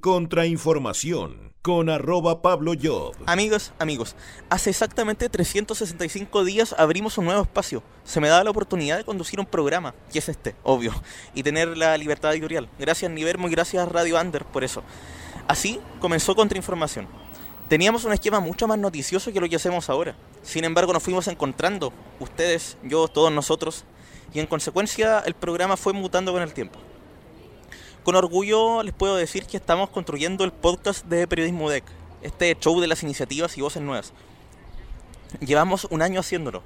Contrainformación con arroba Pablo Job. Amigos, amigos, hace exactamente 365 días abrimos un nuevo espacio. Se me da la oportunidad de conducir un programa, que es este, obvio, y tener la libertad editorial. Gracias Nivermo y gracias Radio Under por eso. Así comenzó Contrainformación. Teníamos un esquema mucho más noticioso que lo que hacemos ahora. Sin embargo, nos fuimos encontrando, ustedes, yo, todos nosotros, y en consecuencia el programa fue mutando con el tiempo. Con orgullo les puedo decir que estamos construyendo el podcast de Periodismo DEC, este show de las iniciativas y voces nuevas. Llevamos un año haciéndolo.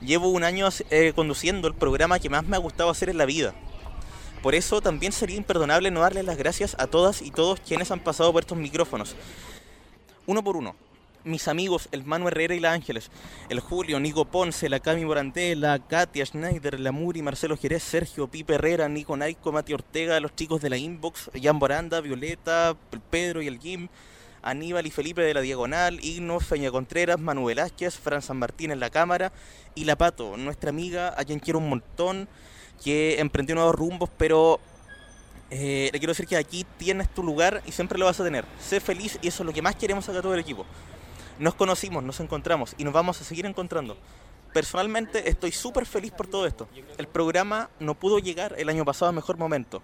Llevo un año eh, conduciendo el programa que más me ha gustado hacer en la vida. Por eso también sería imperdonable no darles las gracias a todas y todos quienes han pasado por estos micrófonos. Uno por uno mis amigos, el Manu Herrera y la Ángeles, el Julio, Nico Ponce, la Cami Morandé, la Katia Schneider, la Muri, Marcelo Jerez, Sergio, Pipe Herrera, Nico Naico, Mati Ortega, los chicos de la Inbox, Jan Boranda, Violeta, Pedro y el Jim, Aníbal y Felipe de la Diagonal, Igno, Feña Contreras, Manu Velázquez, Fran San Martín en la cámara y la Pato, nuestra amiga, a quien quiero un montón, que emprendió nuevos rumbos, pero eh, le quiero decir que aquí tienes tu lugar y siempre lo vas a tener. Sé feliz y eso es lo que más queremos acá todo el equipo. Nos conocimos, nos encontramos y nos vamos a seguir encontrando. Personalmente estoy súper feliz por todo esto. El programa no pudo llegar el año pasado a mejor momento.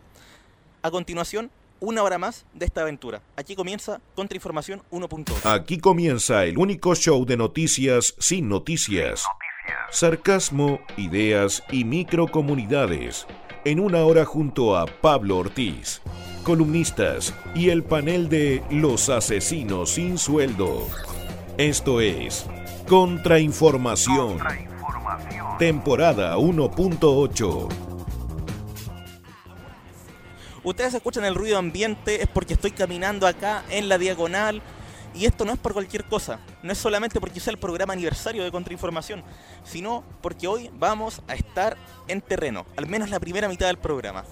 A continuación, una hora más de esta aventura. Aquí comienza Contrainformación 1.8. Aquí comienza el único show de noticias sin noticias. Sarcasmo, ideas y microcomunidades. En una hora junto a Pablo Ortiz, columnistas y el panel de Los Asesinos sin Sueldo. Esto es Contrainformación. Temporada 1.8. Ustedes escuchan el ruido ambiente, es porque estoy caminando acá en la diagonal. Y esto no es por cualquier cosa, no es solamente porque sea el programa aniversario de Contrainformación, sino porque hoy vamos a estar en terreno, al menos la primera mitad del programa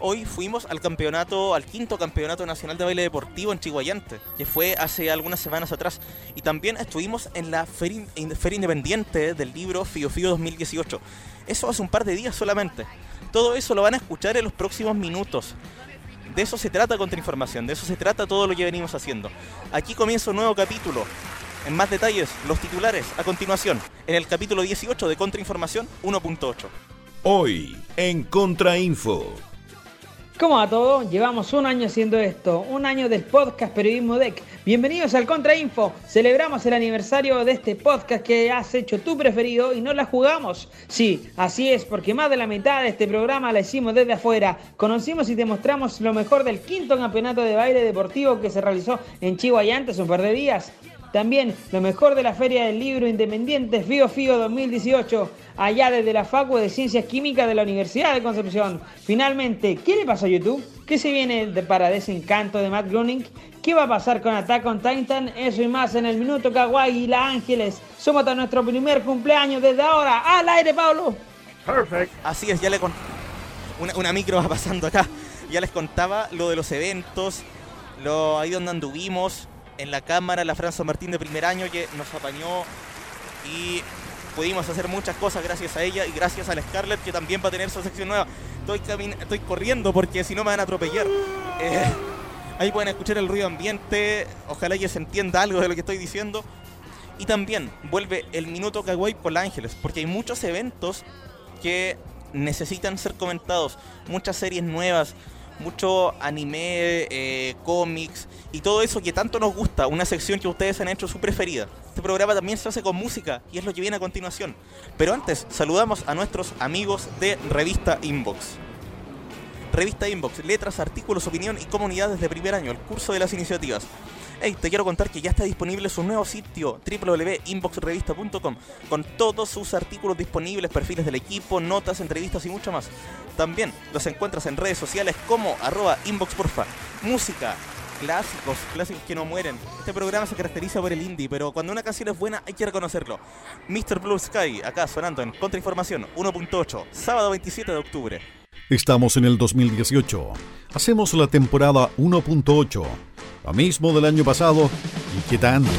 hoy fuimos al campeonato, al quinto campeonato nacional de baile deportivo en Chihuayante, que fue hace algunas semanas atrás. Y también estuvimos en la Feria, Independiente del libro Fio Fio 2018. Eso hace un par de días solamente. Todo eso lo van a escuchar en los próximos minutos. De eso se trata Contrainformación, de eso se trata todo lo que venimos haciendo. Aquí comienza un nuevo capítulo. En más detalles, los titulares a continuación, en el capítulo 18 de Contrainformación 1.8. Hoy, en Contrainfo. ¿Cómo va todo? Llevamos un año haciendo esto, un año del podcast Periodismo DEC. Bienvenidos al Contrainfo. Celebramos el aniversario de este podcast que has hecho tu preferido y no la jugamos. Sí, así es, porque más de la mitad de este programa la hicimos desde afuera. Conocimos y te mostramos lo mejor del quinto campeonato de baile deportivo que se realizó en Chihuahua antes un par de días. También lo mejor de la Feria del Libro Independiente FIO FIO 2018, allá desde la Facu de Ciencias Químicas de la Universidad de Concepción. Finalmente, ¿qué le pasó a YouTube? ¿Qué se viene de para desencanto de Matt Groening? ¿Qué va a pasar con Attack on Titan? Eso y más en el Minuto Kawaii y La Ángeles. Somos a nuestro primer cumpleaños desde ahora. ¡Al aire, Pablo! Perfect. Así es, ya le con... Una, una micro va pasando acá. Ya les contaba lo de los eventos, lo ahí donde anduvimos, en la cámara la Franza Martín de primer año que nos apañó y pudimos hacer muchas cosas gracias a ella y gracias a la Scarlett que también va a tener su sección nueva. Estoy, estoy corriendo porque si no me van a atropellar. Eh, ahí pueden escuchar el ruido ambiente, ojalá que se entienda algo de lo que estoy diciendo. Y también vuelve el Minuto Kawaii por Ángeles, porque hay muchos eventos que necesitan ser comentados, muchas series nuevas, mucho anime, eh, cómics y todo eso que tanto nos gusta, una sección que ustedes han hecho su preferida. Este programa también se hace con música y es lo que viene a continuación. Pero antes, saludamos a nuestros amigos de Revista Inbox. Revista Inbox, letras, artículos, opinión y comunidades de primer año, el curso de las iniciativas. Hey, te quiero contar que ya está disponible su nuevo sitio www.inboxrevista.com con todos sus artículos disponibles, perfiles del equipo, notas, entrevistas y mucho más. También los encuentras en redes sociales como arroba inboxporfa. Música, clásicos, clásicos que no mueren. Este programa se caracteriza por el indie, pero cuando una canción es buena hay que reconocerlo. Mr. Blue Sky, acá sonando en Contrainformación 1.8, sábado 27 de octubre. Estamos en el 2018. Hacemos la temporada 1.8, lo mismo del año pasado y qué tanto.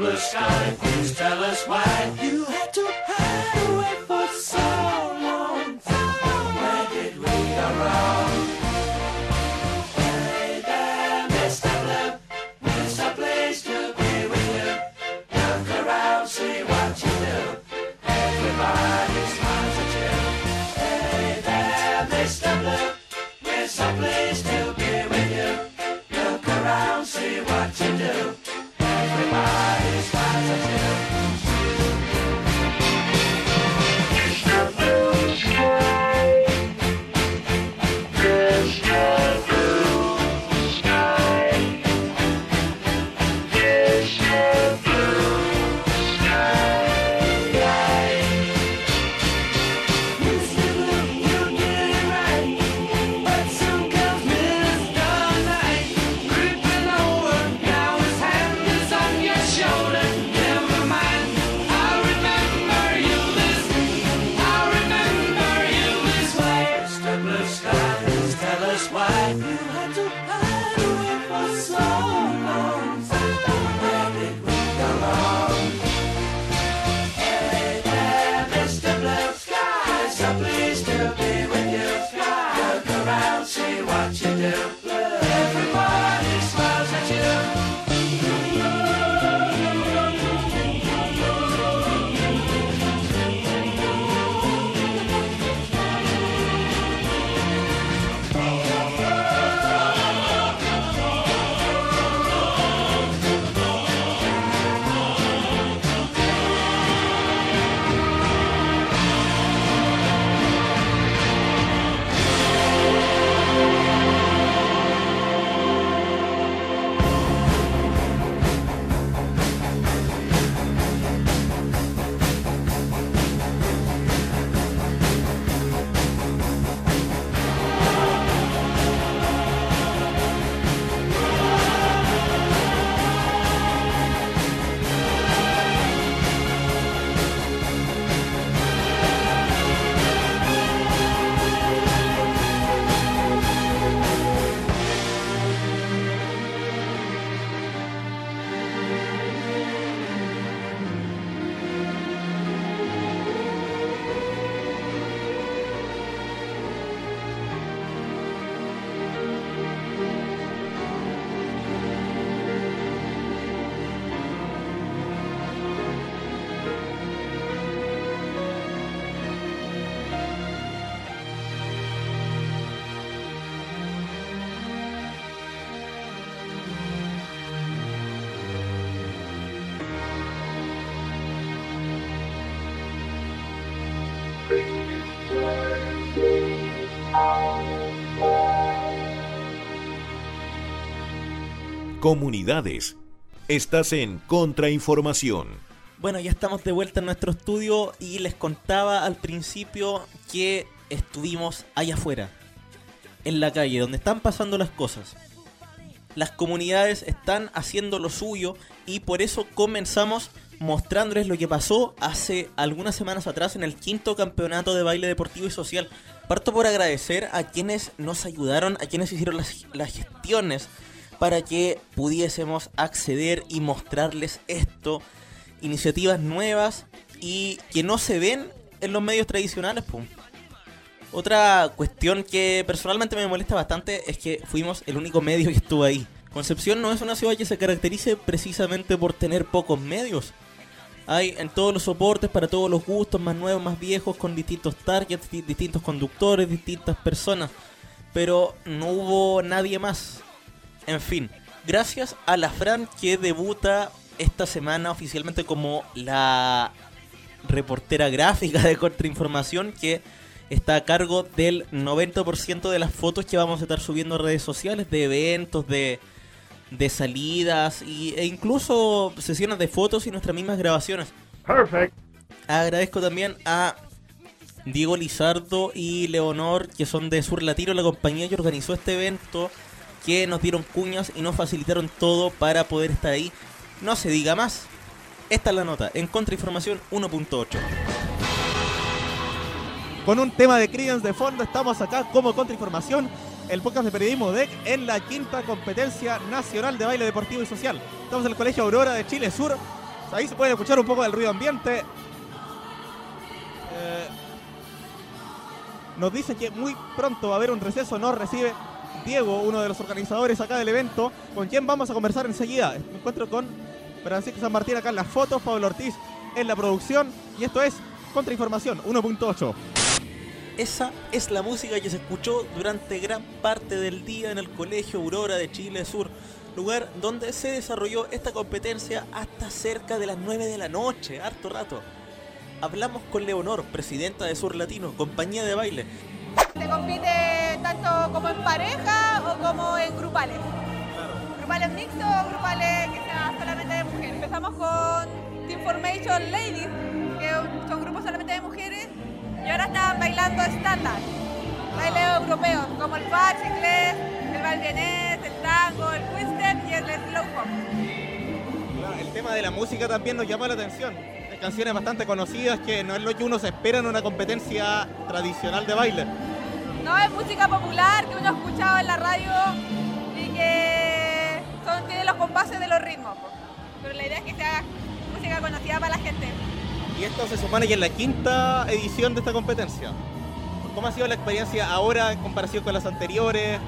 Blue Sky, please tell us why you had to Comunidades. Estás en Contrainformación. Bueno, ya estamos de vuelta en nuestro estudio y les contaba al principio que estuvimos allá afuera, en la calle, donde están pasando las cosas. Las comunidades están haciendo lo suyo y por eso comenzamos mostrándoles lo que pasó hace algunas semanas atrás en el quinto campeonato de baile deportivo y social. Parto por agradecer a quienes nos ayudaron, a quienes hicieron las, las gestiones para que pudiésemos acceder y mostrarles esto. Iniciativas nuevas y que no se ven en los medios tradicionales. Otra cuestión que personalmente me molesta bastante es que fuimos el único medio que estuvo ahí. Concepción no es una ciudad que se caracterice precisamente por tener pocos medios. Hay en todos los soportes, para todos los gustos, más nuevos, más viejos, con distintos targets, di- distintos conductores, distintas personas. Pero no hubo nadie más. En fin, gracias a la Fran que debuta esta semana oficialmente como la reportera gráfica de Contrainformación que está a cargo del 90% de las fotos que vamos a estar subiendo a redes sociales, de eventos, de, de salidas y, e incluso sesiones de fotos y nuestras mismas grabaciones. Perfect. Agradezco también a Diego Lizardo y Leonor, que son de Sur Latino, la compañía que organizó este evento, que nos dieron cuñas y nos facilitaron todo para poder estar ahí. No se diga más. Esta es la nota en Contrainformación 1.8. Con un tema de Creedence de fondo, estamos acá como Contrainformación, el podcast de periodismo DEC en la quinta competencia nacional de baile deportivo y social. Estamos en el Colegio Aurora de Chile Sur. Ahí se puede escuchar un poco del ruido ambiente. Eh, nos dicen que muy pronto va a haber un receso, nos recibe Diego, uno de los organizadores acá del evento, con quien vamos a conversar enseguida. Me encuentro con Francisco San Martín acá en las fotos, Pablo Ortiz en la producción, y esto es Contrainformación 1.8. Esa es la música que se escuchó durante gran parte del día en el Colegio Aurora de Chile Sur, lugar donde se desarrolló esta competencia hasta cerca de las 9 de la noche, harto rato. Hablamos con Leonor, presidenta de Sur Latino, compañía de baile. Se compite tanto como en pareja o como en grupales. Grupales mixtos o grupales que sean solamente de mujeres. Empezamos con Team Formation Ladies, que son grupos solamente de mujeres, y ahora están bailando estándar, bailes europeos, como el vals inglés, el vals vienés, el tango, el twister y el slow. Claro, el tema de la música también nos llama la atención. Canciones bastante conocidas que no es lo que uno se espera en una competencia tradicional de baile. No es música popular que uno ha escuchado en la radio y que son, tiene los compases de los ritmos. Pero la idea es que sea música conocida para la gente. Y esto se supone que es la quinta edición de esta competencia. ¿Cómo ha sido la experiencia ahora en comparación con las anteriores?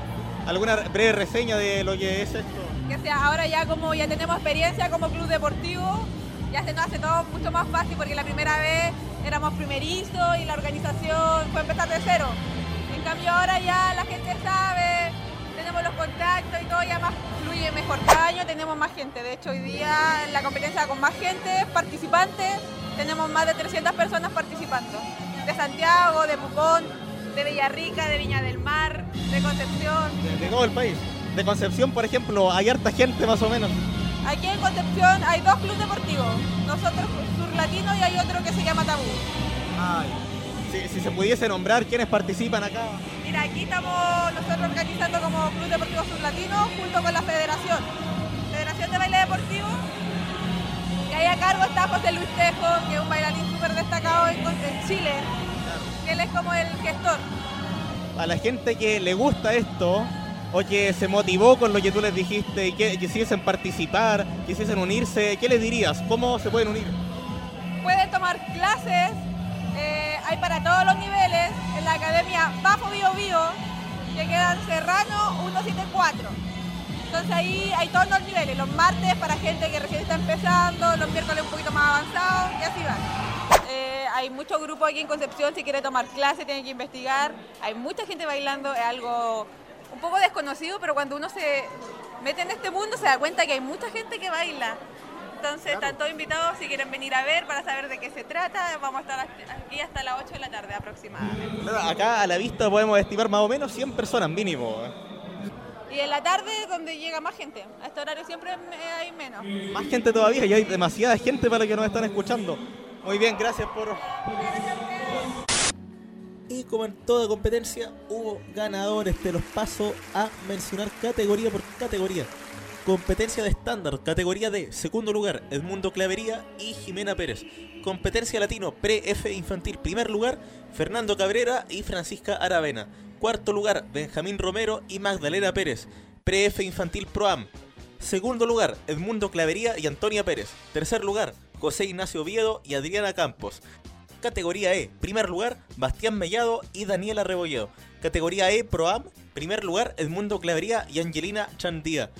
¿Alguna breve reseña de lo que es esto? Que sea ahora ya como ya tenemos experiencia como club deportivo, ya se nos hace todo mucho más fácil porque la primera vez éramos primerizos y la organización fue empezar de cero. Cambio ahora ya la gente sabe, tenemos los contactos y todo ya más fluye mejor. Cada año tenemos más gente. De hecho hoy día en la competencia con más gente, participantes, tenemos más de 300 personas participando. De Santiago, de Pucón, de Villarrica, de Viña del Mar, de Concepción. De, de todo el país. De Concepción, por ejemplo, hay harta gente más o menos. Aquí en Concepción hay dos clubes deportivos. Nosotros Sur Latino y hay otro que se llama Tabú. Si, si se pudiese nombrar quiénes participan acá. Mira, aquí estamos nosotros organizando como Club Deportivo Sur Latino junto con la Federación. Federación de Baile Deportivo. Y ahí a cargo está José Luis Tejo, que es un bailarín súper destacado en, en Chile. Él es como el gestor. A la gente que le gusta esto o que se motivó con lo que tú les dijiste y que quisiesen participar, quisiesen unirse, ¿qué les dirías? ¿Cómo se pueden unir? Pueden tomar clases, eh, hay para todos los niveles, en la academia Bafo Bio Bio, que queda en Serrano 174. Entonces ahí hay todos los niveles, los martes para gente que recién está empezando, los miércoles un poquito más avanzados y así van. Eh, hay muchos grupos aquí en Concepción, si quiere tomar clase tiene que investigar, hay mucha gente bailando, es algo un poco desconocido, pero cuando uno se mete en este mundo se da cuenta que hay mucha gente que baila. Entonces están todos invitados si quieren venir a ver para saber de qué se trata. Vamos a estar aquí hasta las 8 de la tarde aproximadamente. Claro, acá a la vista podemos estimar más o menos 100 personas mínimo. Y en la tarde es donde llega más gente. A este horario siempre hay menos. Más gente todavía, y hay demasiada gente para que nos están escuchando. Muy bien, gracias por... Y como en toda competencia, hubo ganadores. Te los paso a mencionar categoría por categoría. Competencia de estándar, categoría D, segundo lugar, Edmundo Clavería y Jimena Pérez. Competencia latino, pre-F infantil, primer lugar, Fernando Cabrera y Francisca Aravena. Cuarto lugar, Benjamín Romero y Magdalena Pérez. Pre-F infantil Proam. Segundo lugar, Edmundo Clavería y Antonia Pérez. Tercer lugar, José Ignacio Oviedo y Adriana Campos. Categoría E, primer lugar, Bastián Mellado y Daniela Rebolledo. Categoría E, Proam, primer lugar, Edmundo Clavería y Angelina Chandía.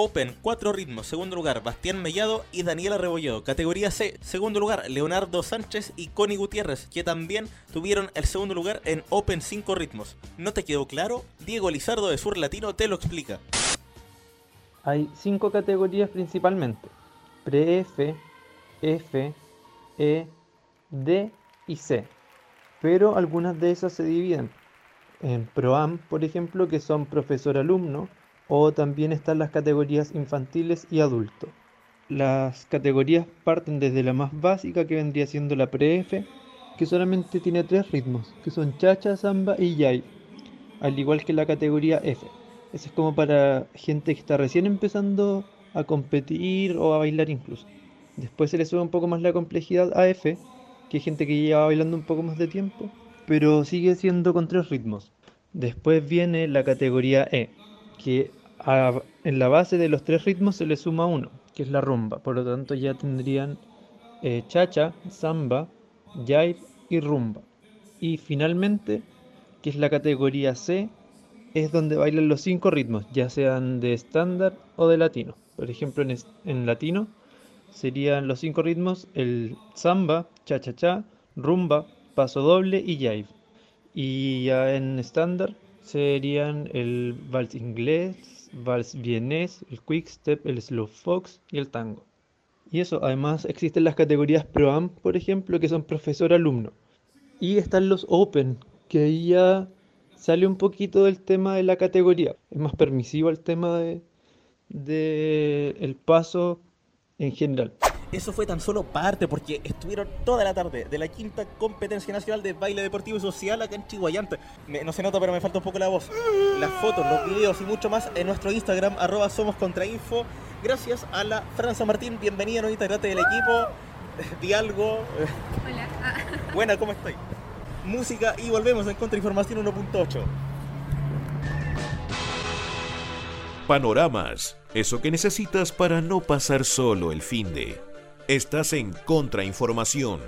Open, cuatro ritmos, segundo lugar, Bastián Mellado y Daniela Rebolledo. Categoría C, segundo lugar, Leonardo Sánchez y Connie Gutiérrez, que también tuvieron el segundo lugar en Open 5 ritmos. ¿No te quedó claro? Diego Lizardo de Sur Latino te lo explica. Hay cinco categorías principalmente. pre-F, F, E, D y C. Pero algunas de esas se dividen en ProAm, por ejemplo, que son profesor-alumno, o también están las categorías infantiles y adulto. Las categorías parten desde la más básica que vendría siendo la pre-F, que solamente tiene tres ritmos, que son chacha, samba y yai, al igual que la categoría F. Eso es como para gente que está recién empezando a competir o a bailar incluso. Después se le sube un poco más la complejidad a F, que hay gente que lleva bailando un poco más de tiempo, pero sigue siendo con tres ritmos. Después viene la categoría E, que a- en la base de los tres ritmos se le suma uno, que es la rumba. Por lo tanto ya tendrían eh, chacha, samba, jive y rumba. Y finalmente, que es la categoría C, es donde bailan los cinco ritmos, ya sean de estándar o de latino. Por ejemplo, en, en latino serían los cinco ritmos el samba, cha-cha-cha, rumba, paso doble y jive. Y ya en estándar serían el vals inglés, vals vienés, el quickstep, el slow fox y el tango. Y eso, además existen las categorías pro-am, por ejemplo, que son profesor-alumno. Y están los open, que ahí ya sale un poquito del tema de la categoría. Es más permisivo el tema de, de el paso en general. Eso fue tan solo parte porque estuvieron toda la tarde de la quinta competencia nacional de baile deportivo y social acá en Chihuayante. Me- no se nota, pero me falta un poco la voz. Las fotos, los videos y mucho más en nuestro Instagram, arroba somos contrainfo. Gracias a la Franza Martín, bienvenida, nueva integrante del equipo. Di algo. Hola. Ah, Buena, ¿cómo estoy? Música y volvemos en Contrainformación 1.8. Panoramas, eso que necesitas para no pasar solo el fin de. Estás en Contrainformación.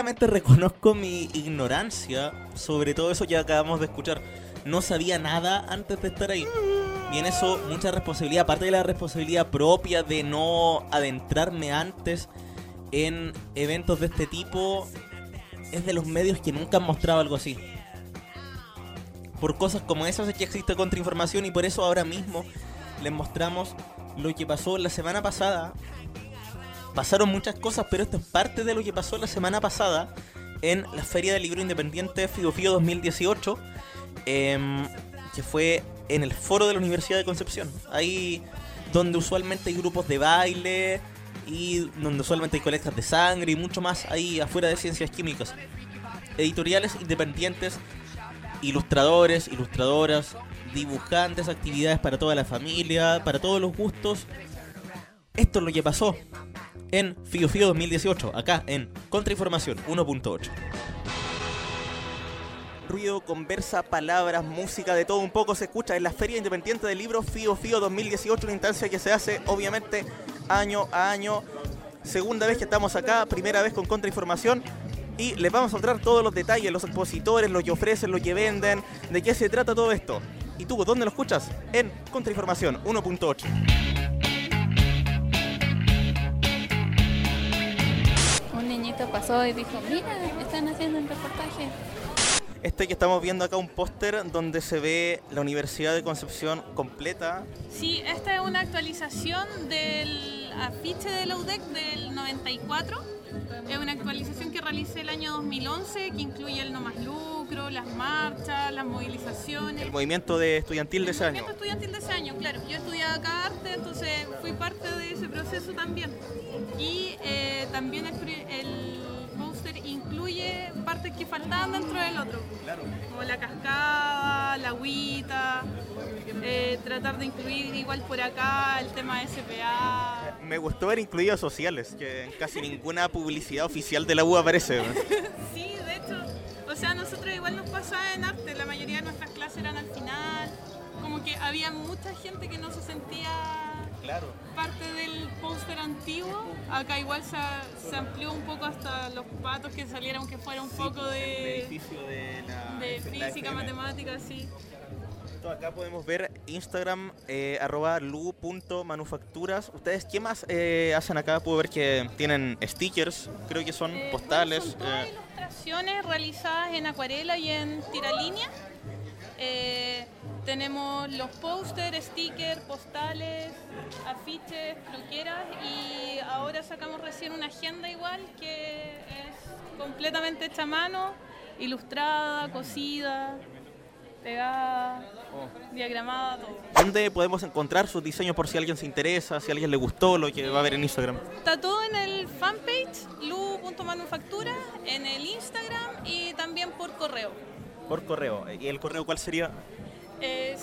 Sinceramente reconozco mi ignorancia sobre todo eso que acabamos de escuchar. No sabía nada antes de estar ahí. Y en eso mucha responsabilidad, aparte de la responsabilidad propia de no adentrarme antes en eventos de este tipo, es de los medios que nunca han mostrado algo así. Por cosas como esas es que existe contrainformación y por eso ahora mismo les mostramos lo que pasó la semana pasada. Pasaron muchas cosas, pero esto es parte de lo que pasó la semana pasada en la Feria del Libro Independiente Fido Fido 2018, em, que fue en el foro de la Universidad de Concepción. Ahí donde usualmente hay grupos de baile y donde usualmente hay colectas de sangre y mucho más ahí afuera de ciencias químicas. Editoriales independientes, ilustradores, ilustradoras, dibujantes, actividades para toda la familia, para todos los gustos. Esto es lo que pasó en Fio Fio 2018, acá en Contrainformación 1.8. Ruido, conversa, palabras, música, de todo un poco se escucha en la Feria Independiente del Libro Fio Fio 2018, una instancia que se hace obviamente año a año. Segunda vez que estamos acá, primera vez con Contrainformación. Y les vamos a mostrar todos los detalles, los expositores, lo que ofrecen, lo que venden, de qué se trata todo esto. ¿Y tú, dónde lo escuchas? En Contrainformación 1.8. Niñito pasó y dijo, mira, están haciendo un reportaje. Este que estamos viendo acá un póster donde se ve la Universidad de Concepción completa. Sí, esta es una actualización del afiche de la UDEC del 94. Es una actualización que realicé el año 2011 que incluye el no más lucro, las marchas, las movilizaciones. El movimiento de estudiantil de ese El año. movimiento estudiantil de ese año, claro. Yo estudiaba acá arte, entonces fui parte de ese proceso también. Y eh, también el, el incluye partes que faltaban dentro del otro. Como la cascada, la agüita, eh, tratar de incluir igual por acá el tema de SPA. Me gustó ver incluidos sociales, que en casi ninguna publicidad oficial de la U aparece. Sí, de hecho, o sea, nosotros igual nos pasaba en arte, la mayoría de nuestras clases eran al final, como que había mucha gente que no se sentía Claro. Parte del póster antiguo, acá igual se, se amplió un poco hasta los patos que salieron que fuera un poco de, edificio de la, de la física, FM. matemática, sí. Acá podemos ver Instagram, eh, arroba lu.manufacturas. ¿Ustedes qué más eh, hacen acá? Puedo ver que tienen stickers, creo que son Eh, postales. bueno, son todas eh, ilustraciones realizadas en acuarela y en tiralínea. Tenemos los póster, stickers, postales, afiches, croqueras y ahora sacamos recién una agenda igual que es completamente hecha a mano, ilustrada, cosida, pegada, diagramada, todo. ¿Dónde podemos encontrar sus diseños por si alguien se interesa, si a alguien le gustó lo que va a ver en Instagram? Está todo en el fanpage lu.manufactura, en el Instagram y también por correo. Por correo. ¿Y el correo cuál sería? Es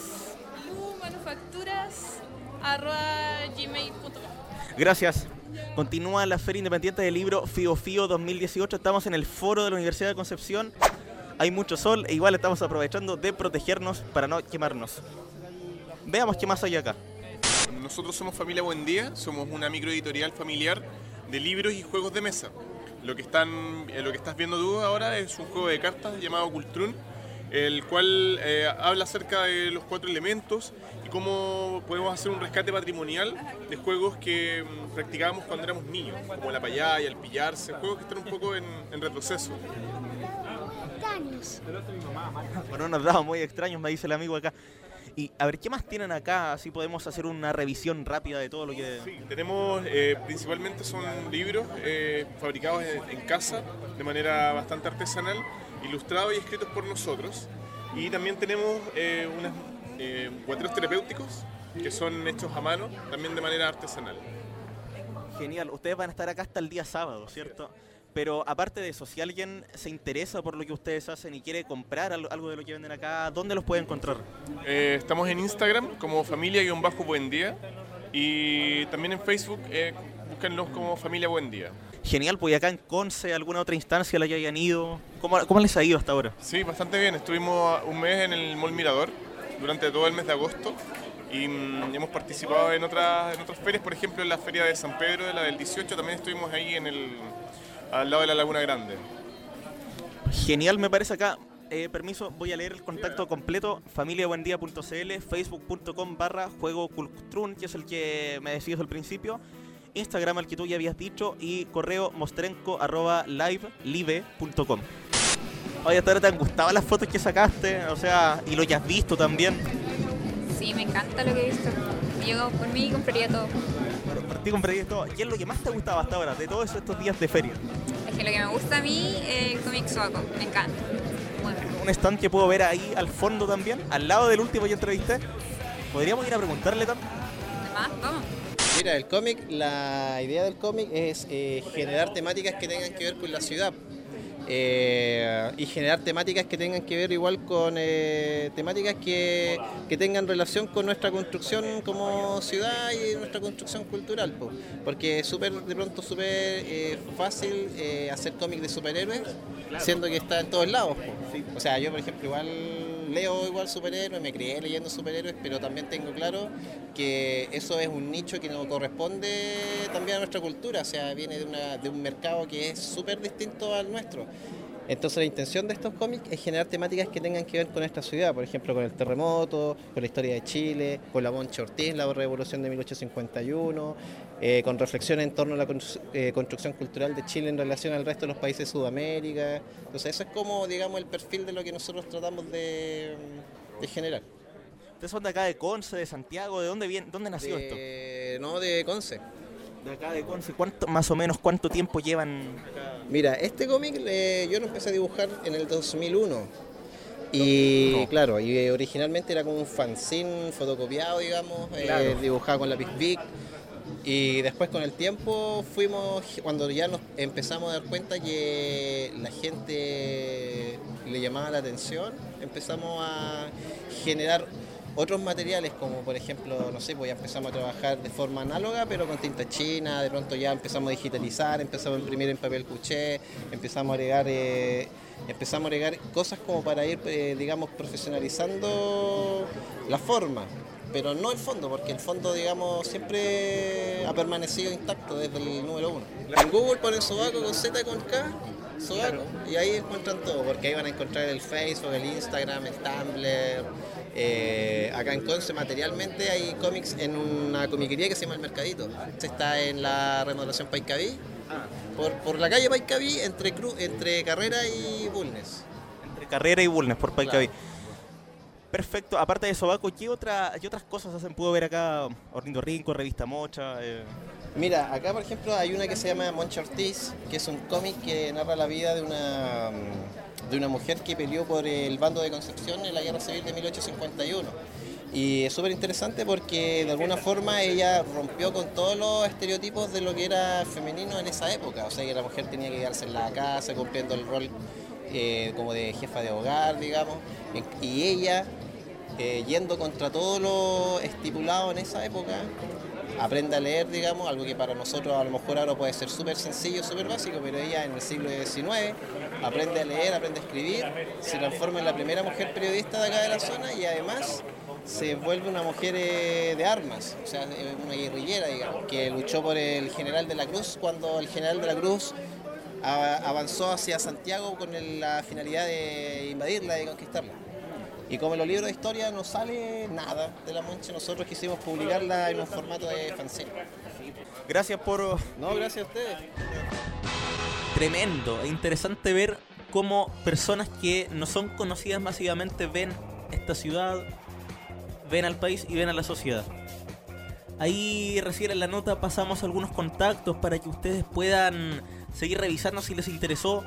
lumanufacturas.gmail.com Gracias. Continúa la Feria Independiente del Libro Fio Fio 2018. Estamos en el foro de la Universidad de Concepción. Hay mucho sol e igual estamos aprovechando de protegernos para no quemarnos. Veamos qué más hay acá. Nosotros somos Familia Buen Día, somos una microeditorial familiar de libros y juegos de mesa. Lo que, están, eh, lo que estás viendo tú ahora es un juego de cartas llamado Cultrun, el cual eh, habla acerca de los cuatro elementos y cómo podemos hacer un rescate patrimonial de juegos que mm, practicábamos cuando éramos niños, como la payaya, el pillarse, juegos que están un poco en, en retroceso. Bueno, unos dados muy extraños, me dice el amigo acá. Y a ver, ¿qué más tienen acá? Así podemos hacer una revisión rápida de todo lo que... Sí, tenemos eh, principalmente son libros eh, fabricados en, en casa de manera bastante artesanal, ilustrados y escritos por nosotros. Y también tenemos eh, unos eh, guateros terapéuticos que son hechos a mano, también de manera artesanal. Genial, ustedes van a estar acá hasta el día sábado, ¿cierto? Pero aparte de eso, si alguien se interesa por lo que ustedes hacen y quiere comprar al- algo de lo que venden acá, ¿dónde los puede encontrar? Eh, estamos en Instagram como familia-buen día y también en Facebook eh, búsquenlos como familia buen día. Genial, pues acá en Conce, alguna otra instancia la que hayan ido. ¿Cómo, cómo les ha ido hasta ahora? Sí, bastante bien. Estuvimos un mes en el Mall Mirador durante todo el mes de agosto y mm, hemos participado en otras, en otras ferias, por ejemplo en la feria de San Pedro, de la del 18, también estuvimos ahí en el, al lado de la Laguna Grande. Genial, me parece acá. eh, permiso, voy a leer el contacto completo. familiabuendía.cl, facebook.com barra juego que es el que me decías al principio. Instagram, el que tú ya habías dicho. Y correo mostrenco arroba livelive.com. Oye, hasta ahora te han gustado las fotos que sacaste, o sea, y lo que has visto también. Sí, me encanta lo que he visto. Yo por mí compraría todo. Por, por ti comprarías todo. ¿Qué es lo que más te ha gustado hasta ahora, de todos estos días de feria? Es que lo que me gusta a mí es el cómic Soaco. Me encanta. Muy bueno. Un stand que puedo ver ahí al fondo también, al lado del último que entrevisté. Podríamos ir a preguntarle también. Además, vamos. Mira, el cómic, la idea del cómic es eh, generar temáticas que tengan que ver con la ciudad. Eh, y generar temáticas que tengan que ver igual con eh, temáticas que, que tengan relación con nuestra construcción como ciudad y nuestra construcción cultural. po. Porque es súper, de pronto, súper eh, fácil eh, hacer cómics de superhéroes, siendo que está en todos lados. po. O sea, yo, por ejemplo, igual leo igual superhéroes, me crié leyendo superhéroes, pero también tengo claro que eso es un nicho que no corresponde también a nuestra cultura, o sea, viene de, de un mercado que es súper distinto al nuestro. Entonces la intención de estos cómics es generar temáticas que tengan que ver con esta ciudad, por ejemplo con el terremoto, con la historia de Chile, con la Moncha Ortiz, la revolución de 1851, eh, con reflexión en torno a la constru- eh, construcción cultural de Chile en relación al resto de los países de Sudamérica. Entonces eso es como, digamos, el perfil de lo que nosotros tratamos de, de generar. Ustedes son de acá de Conce, de Santiago, ¿de dónde viene, dónde nació esto? No, de Conce. De acá de Conce. ¿Cuánto, más o menos, cuánto tiempo llevan acá? Mira, este cómic eh, yo lo empecé a dibujar en el 2001. Y claro, y eh, originalmente era como un fanzine fotocopiado, digamos, eh, Claro. dibujado con lápiz Bic. Y después con el tiempo fuimos, cuando ya nos empezamos a dar cuenta que la gente le llamaba la atención, empezamos a generar otros materiales como por ejemplo, no sé, pues ya empezamos a trabajar de forma análoga pero con tinta china, de pronto ya empezamos a digitalizar, empezamos a imprimir en papel cuché, empezamos a agregar eh, empezamos a agregar cosas como para ir eh, digamos profesionalizando la forma pero no el fondo, porque el fondo, digamos, siempre ha permanecido intacto desde el número uno. En Google ponen Sobaco con Z con K, Sobaco, y ahí encuentran todo, porque ahí van a encontrar el Facebook, el Instagram, el Tumblr. Eh, acá en Conce, materialmente, hay cómics en una comiquería que se llama El Mercadito. Está en la remodelación Paicaví, por, por la calle Paicaví, entre, Cru- entre Carrera y Bulnes. Entre Carrera y Bulnes, por Paicaví. Perfecto. Aparte de Sobaco, ¿qué, otra, ¿qué otras cosas hacen? Puedo ver acá Ornitorrinco, Revista Mocha. eh, Mira, acá por ejemplo hay una que se llama Moncha Ortiz, que es un cómic que narra la vida de una, de una mujer que peleó por el bando de Concepción en la Guerra Civil de 1851. Y es súper interesante porque de alguna forma ella rompió con todos los estereotipos de lo que era femenino en esa época. O sea que la mujer tenía que quedarse en la casa cumpliendo el rol eh, como de jefa de hogar, digamos. Y ella, eh, yendo contra todo lo estipulado en esa época, aprende a leer, digamos, algo que para nosotros a lo mejor ahora puede ser súper sencillo, súper básico, pero ella en el siglo XIX aprende a leer, aprende a escribir, se transforma en la primera mujer periodista de acá de la zona y además se vuelve una mujer eh, de armas, o sea, una guerrillera, digamos, que luchó por el general de la Cruz cuando el general de la Cruz avanzó hacia Santiago con la finalidad de invadirla y conquistarla. Y como en los libros de historia no sale nada de la Moncha, nosotros quisimos publicarla en un formato de fanzine. Gracias por... No, gracias a ustedes. Tremendo. E interesante ver cómo personas que no son conocidas masivamente ven esta ciudad, ven al país y ven a la sociedad. Ahí recién en la nota pasamos algunos contactos para que ustedes puedan seguir revisando si les interesó,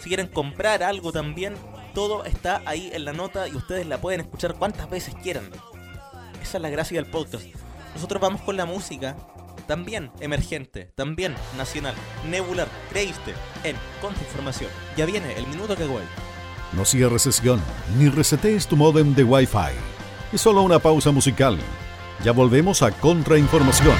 si quieren comprar algo también. Todo está ahí en la nota y ustedes la pueden escuchar cuantas veces quieran. Esa es la gracia del podcast. Nosotros vamos con la música, también emergente, también nacional, nebular, creíste en Contrainformación. Ya viene el minuto que voy. No cierres sesión ni resetees tu modem de Wi-Fi. Es solo una pausa musical. Ya volvemos a Contrainformación.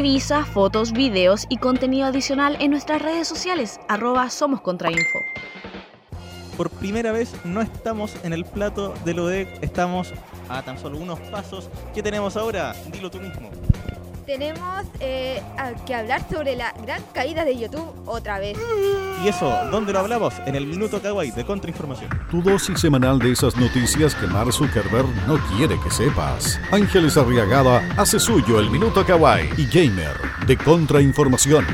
Revisa fotos, videos y contenido adicional en nuestras redes sociales, arroba Somos Contrainfo. Por primera vez no estamos en el plato del ODEC, estamos a tan solo unos pasos. ¿Qué tenemos ahora? Dilo tú mismo. Tenemos eh, que hablar sobre la gran caída de YouTube otra vez. ¿Y eso? ¿Dónde lo hablamos? En el Minuto Kawaii de Contrainformación. Tu dosis semanal de esas noticias que Mark Zuckerberg no quiere que sepas. Ángeles Arriagada hace suyo el Minuto Kawaii y Gamer de Contrainformación.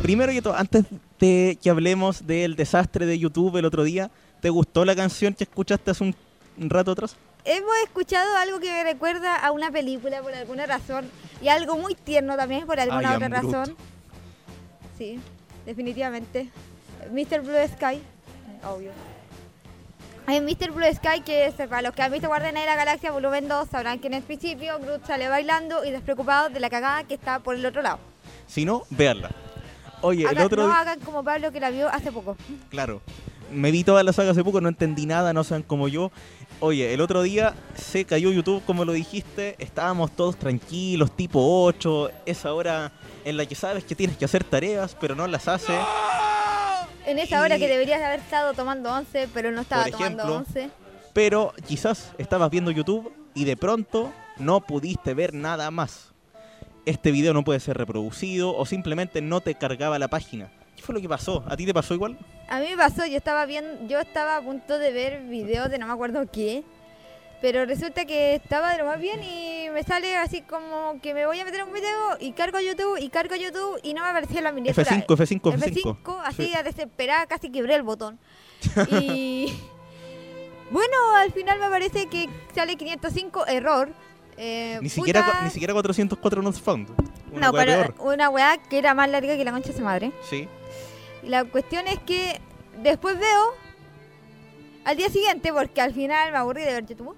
Primero que todo, antes de que hablemos del desastre de YouTube el otro día, ¿te gustó la canción que escuchaste hace un rato atrás? Hemos escuchado algo que me recuerda a una película por alguna razón y algo muy tierno también por alguna I otra razón. Sí, definitivamente. Mr. Blue Sky, obvio. Hay Mr. Blue Sky que es, para los que han visto Guardianes de la Galaxia volumen 2 sabrán que en el principio Groot sale bailando y despreocupado de la cagada que está por el otro lado. Si no, véanla. Oye, el otro no hagan como Pablo que la vio hace poco. Claro. Me vi toda la saga hace poco, no entendí nada, no sean como yo. Oye, el otro día se cayó YouTube, como lo dijiste, estábamos todos tranquilos, tipo 8, esa hora en la que sabes que tienes que hacer tareas, pero no las hace. En esa hora que deberías haber estado tomando 11, pero no estaba ejemplo, tomando 11. Pero quizás estabas viendo YouTube y de pronto no pudiste ver nada más. Este video no puede ser reproducido o simplemente no te cargaba la página. ¿Qué fue lo que pasó? ¿A ti te pasó igual? A mí me pasó, yo estaba bien, yo estaba a punto de ver videos de no me acuerdo qué, pero resulta que estaba de lo más bien y me sale así como que me voy a meter un video y cargo YouTube y cargo YouTube y no me aparecía la miniatura. F5, F5, F5. F5, así Sí. a desesperada, casi quebré el botón. Y bueno, al final me parece que sale 505 error. Eh, Ni puta, siquiera, ni siquiera 404 not found. Una no, pero peor. una weá que era más larga que la concha de su madre. Sí. La cuestión es que después veo al día siguiente, porque al final me aburrí de ver YouTube.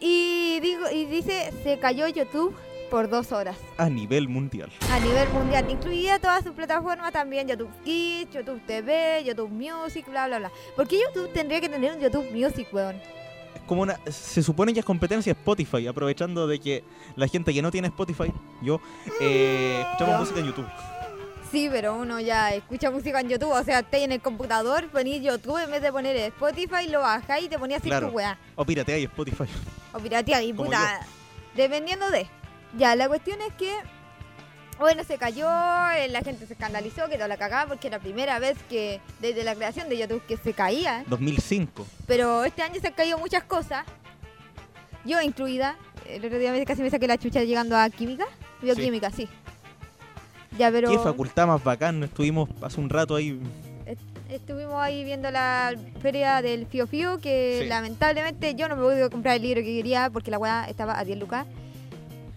Y digo y dice se cayó YouTube por dos horas A nivel mundial. a nivel mundial, incluida todas sus plataformas también, YouTube Kids, YouTube TV, YouTube Music, bla bla bla. ¿Por qué YouTube tendría que tener un YouTube Music, weón? Es como una. Se supone que es competencia Spotify, aprovechando de que la gente que no tiene Spotify, yo, eh, escuchamos Yo. música en YouTube. Sí, pero uno ya escucha música en YouTube, o sea, estáis en el computador, ponís YouTube en vez de poner Spotify, lo bajáis y te ponías así Claro. tu weá. O piratea y Spotify. O Como puta. Dependiendo de. Ya, la cuestión es que. Bueno, se cayó, eh, la gente se escandalizó, quedó la cagada porque era la primera vez que desde la creación de YouTube que se caía. 2005. Pero este año se han caído muchas cosas. Yo incluida. El otro día me- casi me saqué la chucha llegando a química. Bioquímica, sí. Ya, pero Qué facultad más bacán. Estuvimos hace un rato ahí. est- estuvimos ahí viendo la feria del Fio Fio que Sí. lamentablemente yo no me pude comprar el libro que quería porque la weá estaba a 10 lucas.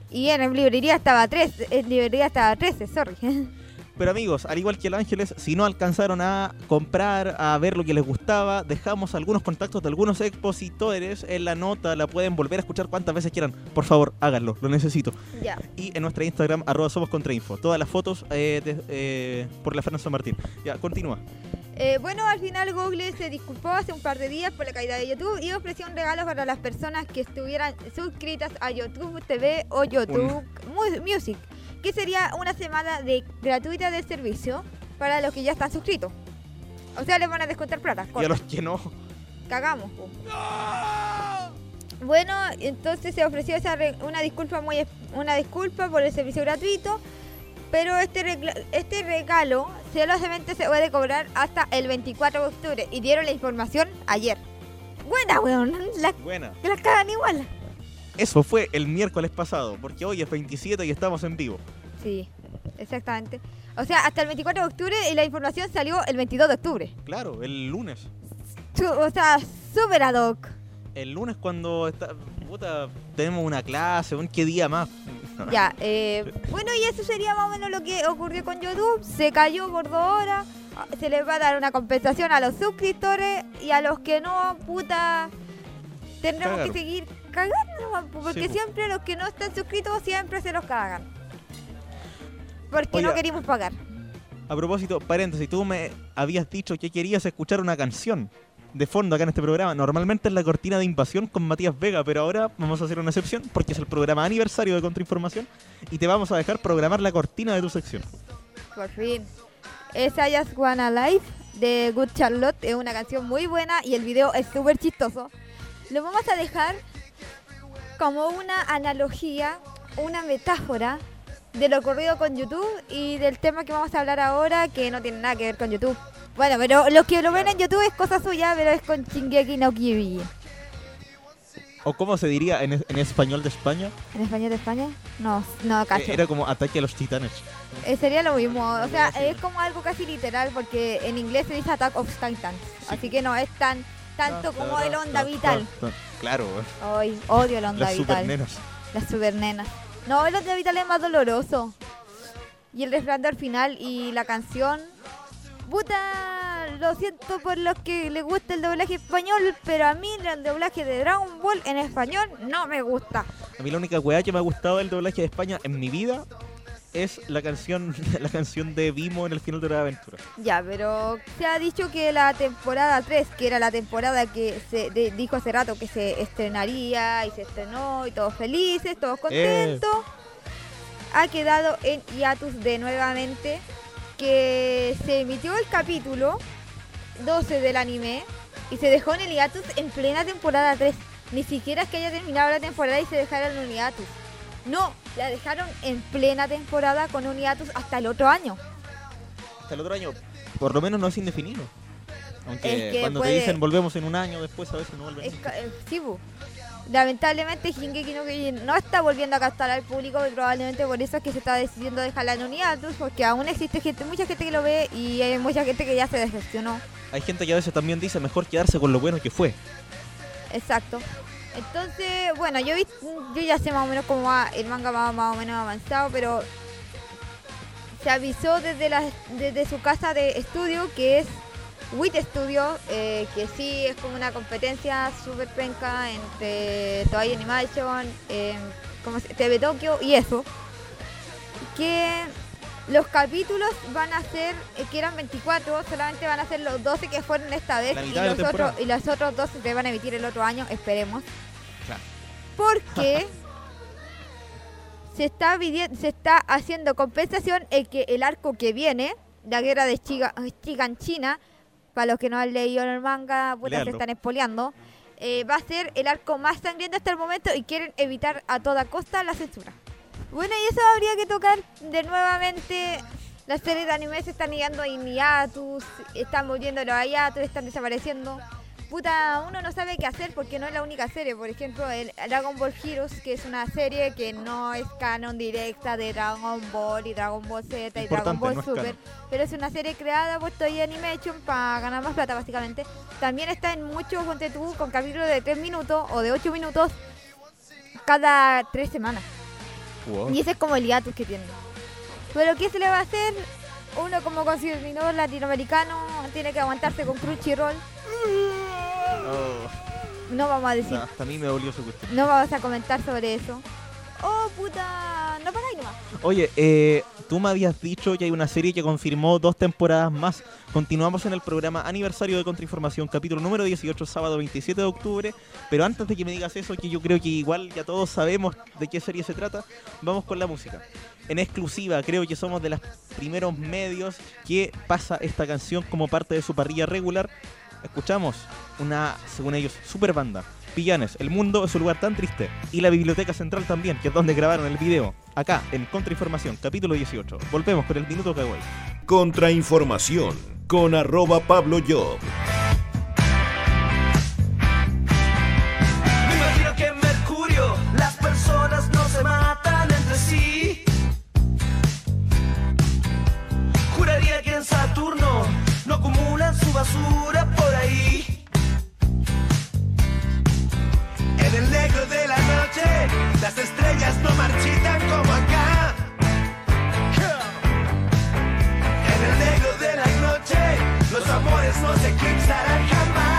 Y en librería estaba a 3, en librería estaba a 13, sorry. Pero amigos, al igual que el Ángeles, si no alcanzaron a comprar, a ver lo que les gustaba, dejamos algunos contactos de algunos expositores en la nota, la pueden volver a escuchar cuantas veces quieran. Por favor, háganlo, lo necesito. ya. Y en nuestra Instagram, arroba somos contrainfo. Todas las fotos eh, de- eh, por la Fernanda San Martín. Ya, continúa. Eh, bueno, al final Google se disculpó hace un par de días por la caída de YouTube y ofreció un regalo para las personas que estuvieran suscritas a YouTube TV o YouTube Mu- Music, que sería una semana de gratuita de servicio para los que ya están suscritos. O sea, les van a descontar plata. Y a los que no, Cagamos. po. Bueno, entonces se ofreció esa re- una disculpa muy una disculpa por el servicio gratuito, pero este este regalo solamente se puede cobrar hasta el 24 de octubre y dieron la información ayer. Buena, weón, la, buena. la cagan igual. Eso fue el miércoles pasado, porque hoy es 27 y estamos en vivo. Sí, exactamente. O sea, hasta el 24 de octubre y la información salió el 22 de octubre. Claro, el lunes. O sea, súper ad hoc. El lunes cuando está, puta, tenemos una clase, un qué día más. Ya, eh, bueno, y eso sería más o menos lo que ocurrió con YouTube. Se cayó por dos horas. Ah, Se les va a dar una compensación a los suscriptores y a los que no, puta, tendremos que seguir cagando porque Sí, siempre los que no están suscritos siempre se los cagan. Porque Oye, no querimos pagar. A propósito, paréntesis, tú me habías dicho que querías escuchar una canción. de fondo acá en este programa. Normalmente es la cortina de invasión con Matías Vega, pero ahora vamos a hacer una excepción porque es el programa aniversario de Contrainformación y te vamos a dejar programar la cortina de tu sección. Por fin. Es I Just Wanna Life de Good Charlotte. Es una canción muy buena y el video es súper chistoso. Lo vamos a dejar como una analogía, una metáfora de lo ocurrido con YouTube y del tema que vamos a hablar ahora que no tiene nada que ver con YouTube. Bueno, pero los que lo ven en YouTube es cosa suya, pero es con Shingeki no Kyojin. ¿O cómo se diría en, es- en español de España? ¿En español de España? No, no, cacho. Eh, Era como ataque a los titanes. Eh, sería lo mismo, o sea, es como algo casi literal porque en inglés se dice Attack of Titans, así que no es tan tanto como el onda vital. Claro, Hoy odio el onda las vital. supernenas. Las supernenas. No, el onda vital es más doloroso. Y el resplandor final y la canción. Puta, lo siento por los que les gusta el doblaje español, pero a mí el doblaje de Dragon Ball en español no me gusta. A mí la única weá que me ha gustado del doblaje de España en mi vida es la canción la canción de Vimo en el final de la aventura. Ya, pero se ha dicho que la temporada 3, que era la temporada que se de- dijo hace rato que se estrenaría y se estrenó y todos felices, todos contentos, ha quedado en hiatus de nuevamente que se emitió el capítulo 12 del anime y se dejó en el hiatus en plena temporada 3. Ni siquiera es que haya terminado la temporada y se dejaron en un hiatus. No, la dejaron en plena temporada con un hiatus hasta el otro año. Hasta el otro año, por lo menos no es indefinido. Aunque Es que cuando puede- te dicen volvemos en un año, después a veces no vuelven. Es eh, sí, bu. Lamentablemente Shingeki no no está volviendo a captar al público y probablemente por eso es que se está decidiendo dejarla en un hiatus porque aún existe gente, mucha gente que lo ve y hay mucha gente que ya se decepcionó. Hay gente que a veces también dice mejor quedarse con lo bueno que fue. Exacto. Entonces, bueno, yo vi, yo ya sé más o menos cómo va el manga va más o menos avanzado, pero se avisó desde la, desde su casa de estudio que es WIT Studio, eh, que sí es como una competencia súper penca entre Toei Animation, eh, como TV Tokyo y eso. Que los capítulos van a ser, eh, que eran 24, solamente van a ser los 12 que fueron esta vez y los, otros, y los otros 12 se van a emitir el otro año, esperemos. Claro. Porque se está vidi- se está haciendo compensación en que el arco que viene, la guerra de Chiga, Chigan China, para los que no han leído el manga, puta, se están espoleando, eh, va a ser el arco más sangriento hasta el momento y quieren evitar a toda costa la censura. Bueno, y eso habría que tocar de nuevamente. Las series de anime se están en hiatus, están volviendo los hiatus, están desapareciendo. Puta, uno no sabe qué hacer porque no es la única serie. Por ejemplo, el Dragon Ball Heroes, que es una serie que no es canon directa de Dragon Ball y Dragon Ball Z y Dragon Ball no Super. canon. Pero es una serie creada por Toei Animation para ganar más plata, básicamente. También está en muchos, ponte tú, con capítulos de 3 minutos o de 8 minutos cada 3 semanas. Y ese es como el hiatus que tiene. Pero ¿qué se le va a hacer? Uno como consumidor latinoamericano tiene que aguantarse con Crunchyroll. No vamos a decir, No, hasta a mí me dolió su cuestión. no vamos a comentar sobre eso. Oh, puta, no paráis nomás. Oye, eh, tú me habías dicho que hay una serie que confirmó dos temporadas más. Continuamos en el programa aniversario de Contrainformación, capítulo número 18, sábado 27 de octubre. Pero antes de que me digas eso, que yo creo que igual ya todos sabemos de qué serie se trata, vamos con la música. En exclusiva, creo que somos de los primeros medios que pasa esta canción como parte de su parrilla regular. Escuchamos una, según ellos, super banda. Pillanes, el mundo es un lugar tan triste. Y la biblioteca central también, que es donde grabaron el video. Acá, en Contrainformación, capítulo 18. Volvemos con el minuto kawaii. Contrainformación con arroba Pablo Job. Me las estrellas no marchitan como acá. En el negro de la noche los amores no se quitan vamos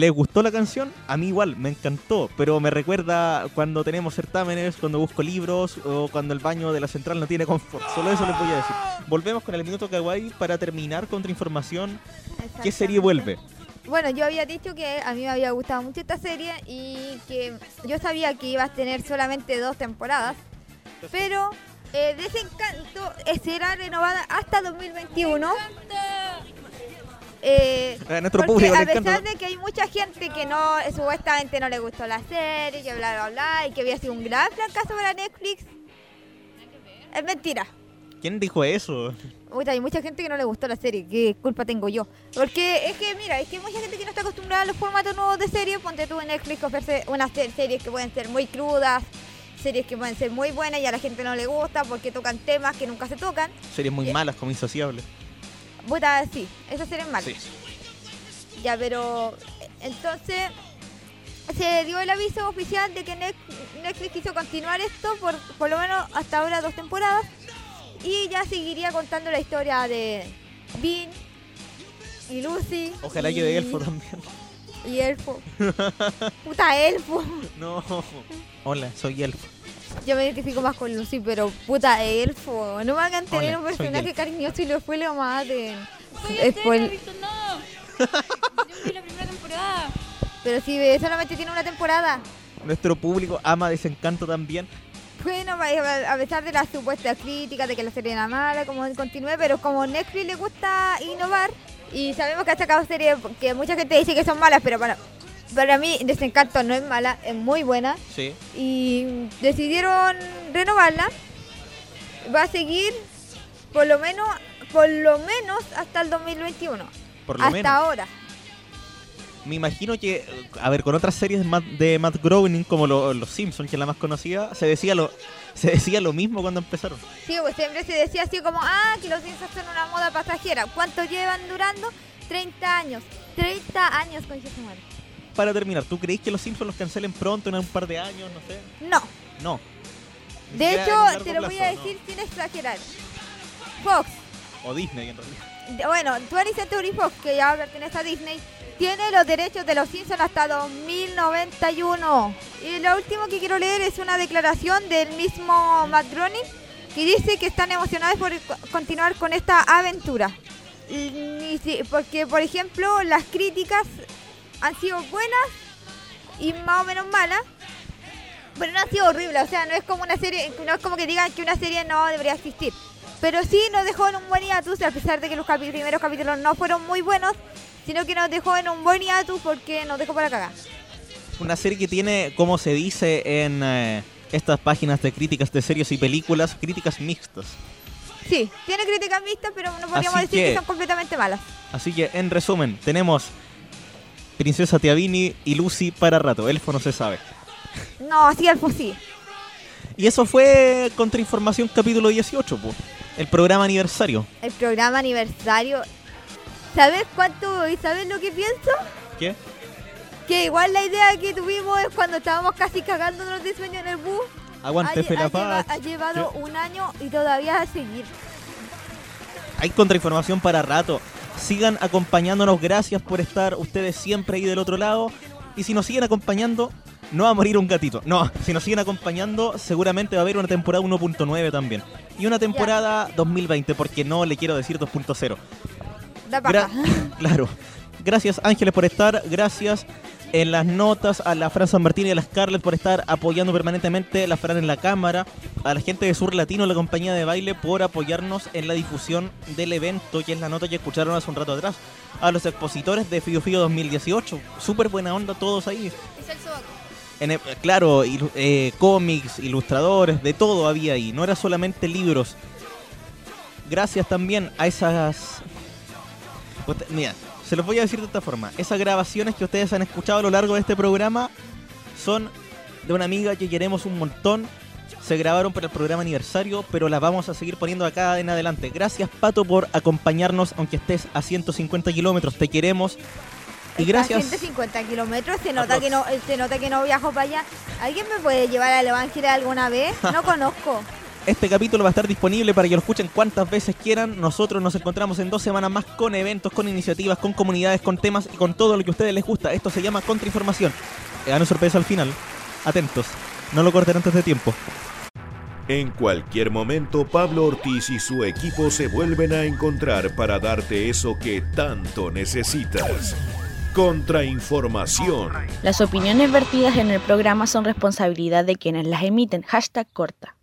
¿Les gustó la canción? A mí igual, me encantó, pero me recuerda cuando tenemos certámenes, cuando busco libros o cuando el baño de la central no tiene confort. Solo eso les voy a decir. Volvemos con el minuto kawaii para terminar con otra información. ¿Qué serie vuelve? Bueno, yo había dicho que a mí me había gustado mucho esta serie y que yo sabía que iba a tener solamente dos temporadas, pero eh, Desencanto eh, será renovada hasta 2021. Eh, A nuestro público a pesar de que hay mucha gente que no eh, supuestamente no le gustó la serie, que bla bla bla, y que había sido un gran fracaso para Netflix, es mentira. ¿Quién dijo eso? Uy, hay mucha gente que no le gustó la serie, ¿qué culpa tengo yo? Porque es que, mira, es que hay mucha gente que no está acostumbrada a los formatos nuevos de serie. Ponte tú en Netflix ofrece unas se- series que pueden ser muy crudas, series que pueden ser muy buenas y a la gente no le gusta porque tocan temas que nunca se tocan. Series muy malas, como Insaciable. Puta, sí, esas series malas. Sí. Ya, pero entonces se dio el aviso oficial de que Net- Netflix quiso continuar esto por por lo menos hasta ahora dos temporadas y ya seguiría contando la historia de Bean y Lucy. Ojalá y, que de Elfo también. Y Elfo. Puta Elfo. No. Hola, soy Elfo. Yo me identifico más con Lucy, pero puta Elfo. No me hagan tener Hola, un soy personaje cariñoso y después lo maten. Después- no he visto nada. Yo vi la primera temporada. Pero si ve, solamente tiene una temporada. Nuestro público ama Desencanto también. Bueno, a a pesar de las supuestas críticas de que la serie era mala, como continúe, pero como Netflix le gusta innovar y sabemos que ha sacado series que mucha gente dice que son malas, pero para, para mí Desencanto no es mala, es muy buena Sí. y decidieron renovarla. Va a seguir por lo menos por lo menos hasta el 2021. Por lo hasta menos. ahora. Me imagino que, a ver, con otras series de Matt, de Matt Groening, como lo- Los Simpsons, que es la más conocida, se decía lo se decía lo mismo cuando empezaron. Sí, pues siempre se decía así como, ah, que los Simpsons son una moda pasajera. ¿Cuánto llevan durando? 30 años. 30 años, con madre. Para terminar, ¿tú crees que Los Simpsons los cancelen pronto, en un par de años, no sé? No. No. Ni De hecho, te lo voy a plazo, ¿no? decir sin exagerar. Fox, O Disney, en realidad. bueno, 20th Century Fox, que ya pertenece a Disney, tiene los derechos de los Simpsons hasta 2091. Y lo último que quiero leer es una declaración del mismo Matt Groening que dice que están emocionados por co- continuar con esta aventura. Porque, por ejemplo, las críticas han sido buenas y más o menos malas, pero no ha sido horrible. O sea, no es como una serie, no es como que digan que una serie no debería existir. Pero sí nos dejó en un buen hiatus, a pesar de que los capi- primeros capítulos no fueron muy buenos, sino que nos dejó en un buen hiatus porque nos dejó para cagar. Una serie que tiene, como se dice en eh, estas páginas de críticas de series y películas, críticas mixtas. Sí, tiene críticas mixtas, pero no podríamos Así decir que... que- son completamente malas. Así que, en resumen, tenemos Princesa Tiavini y Lucy para rato. Elfo no se sabe. No, sí, Elfo sí. Y eso fue Contrainformación capítulo 18, po. el programa aniversario. El programa aniversario. ¿Sabes cuánto y sabes lo que pienso? ¿Qué? Que igual la idea que tuvimos es cuando estábamos casi cagándonos de sueño en el bus. Aguante ha, ha lleva- Paz. ha llevado un año y todavía a seguir. Hay contrainformación para rato. Sigan acompañándonos. Gracias por estar ustedes siempre ahí del otro lado. Y si nos siguen acompañando, no va a morir un gatito. No, si nos siguen acompañando, seguramente va a haber una temporada 1.9 también. Y una temporada 2020, porque no le quiero decir 2.0. Da Gra- claro. Gracias Ángeles por estar. Gracias en las notas a la Fran San Martín y a la Scarlett por estar apoyando permanentemente la Fran en la cámara. A la gente de Sur Latino, la compañía de baile, por apoyarnos en la difusión del evento, que es la nota que escucharon hace un rato atrás. A los expositores de Fio Fio 2018. Súper buena onda todos ahí. En el- claro, eh, cómics, ilustradores, de todo había ahí. No era solamente libros. Gracias también a esas. Usted- Mira, se los voy a decir de esta forma. Esas grabaciones que ustedes han escuchado a lo largo de este programa son de una amiga que queremos un montón. Se grabaron para el programa aniversario, pero las vamos a seguir poniendo acá en adelante. Gracias, Pato, por acompañarnos, aunque estés a 150 kilómetros. Te queremos. Y A gracias. 150 kilómetros, se nota, que no, se nota que no viajo para allá. ¿Alguien me puede llevar al Evangelio alguna vez? No conozco. Este capítulo va a estar disponible para que lo escuchen cuantas veces quieran. Nosotros nos encontramos en dos semanas más con eventos, con iniciativas, con comunidades, con temas y con todo lo que a ustedes les gusta. Esto se llama Contrainformación. Eh, una sorpresa al final. Atentos. No lo corten antes de tiempo. En cualquier momento, Pablo Ortiz y su equipo se vuelven a encontrar para darte eso que tanto necesitas. Contrainformación. Las opiniones vertidas en el programa son responsabilidad de quienes las emiten. Hashtag corta.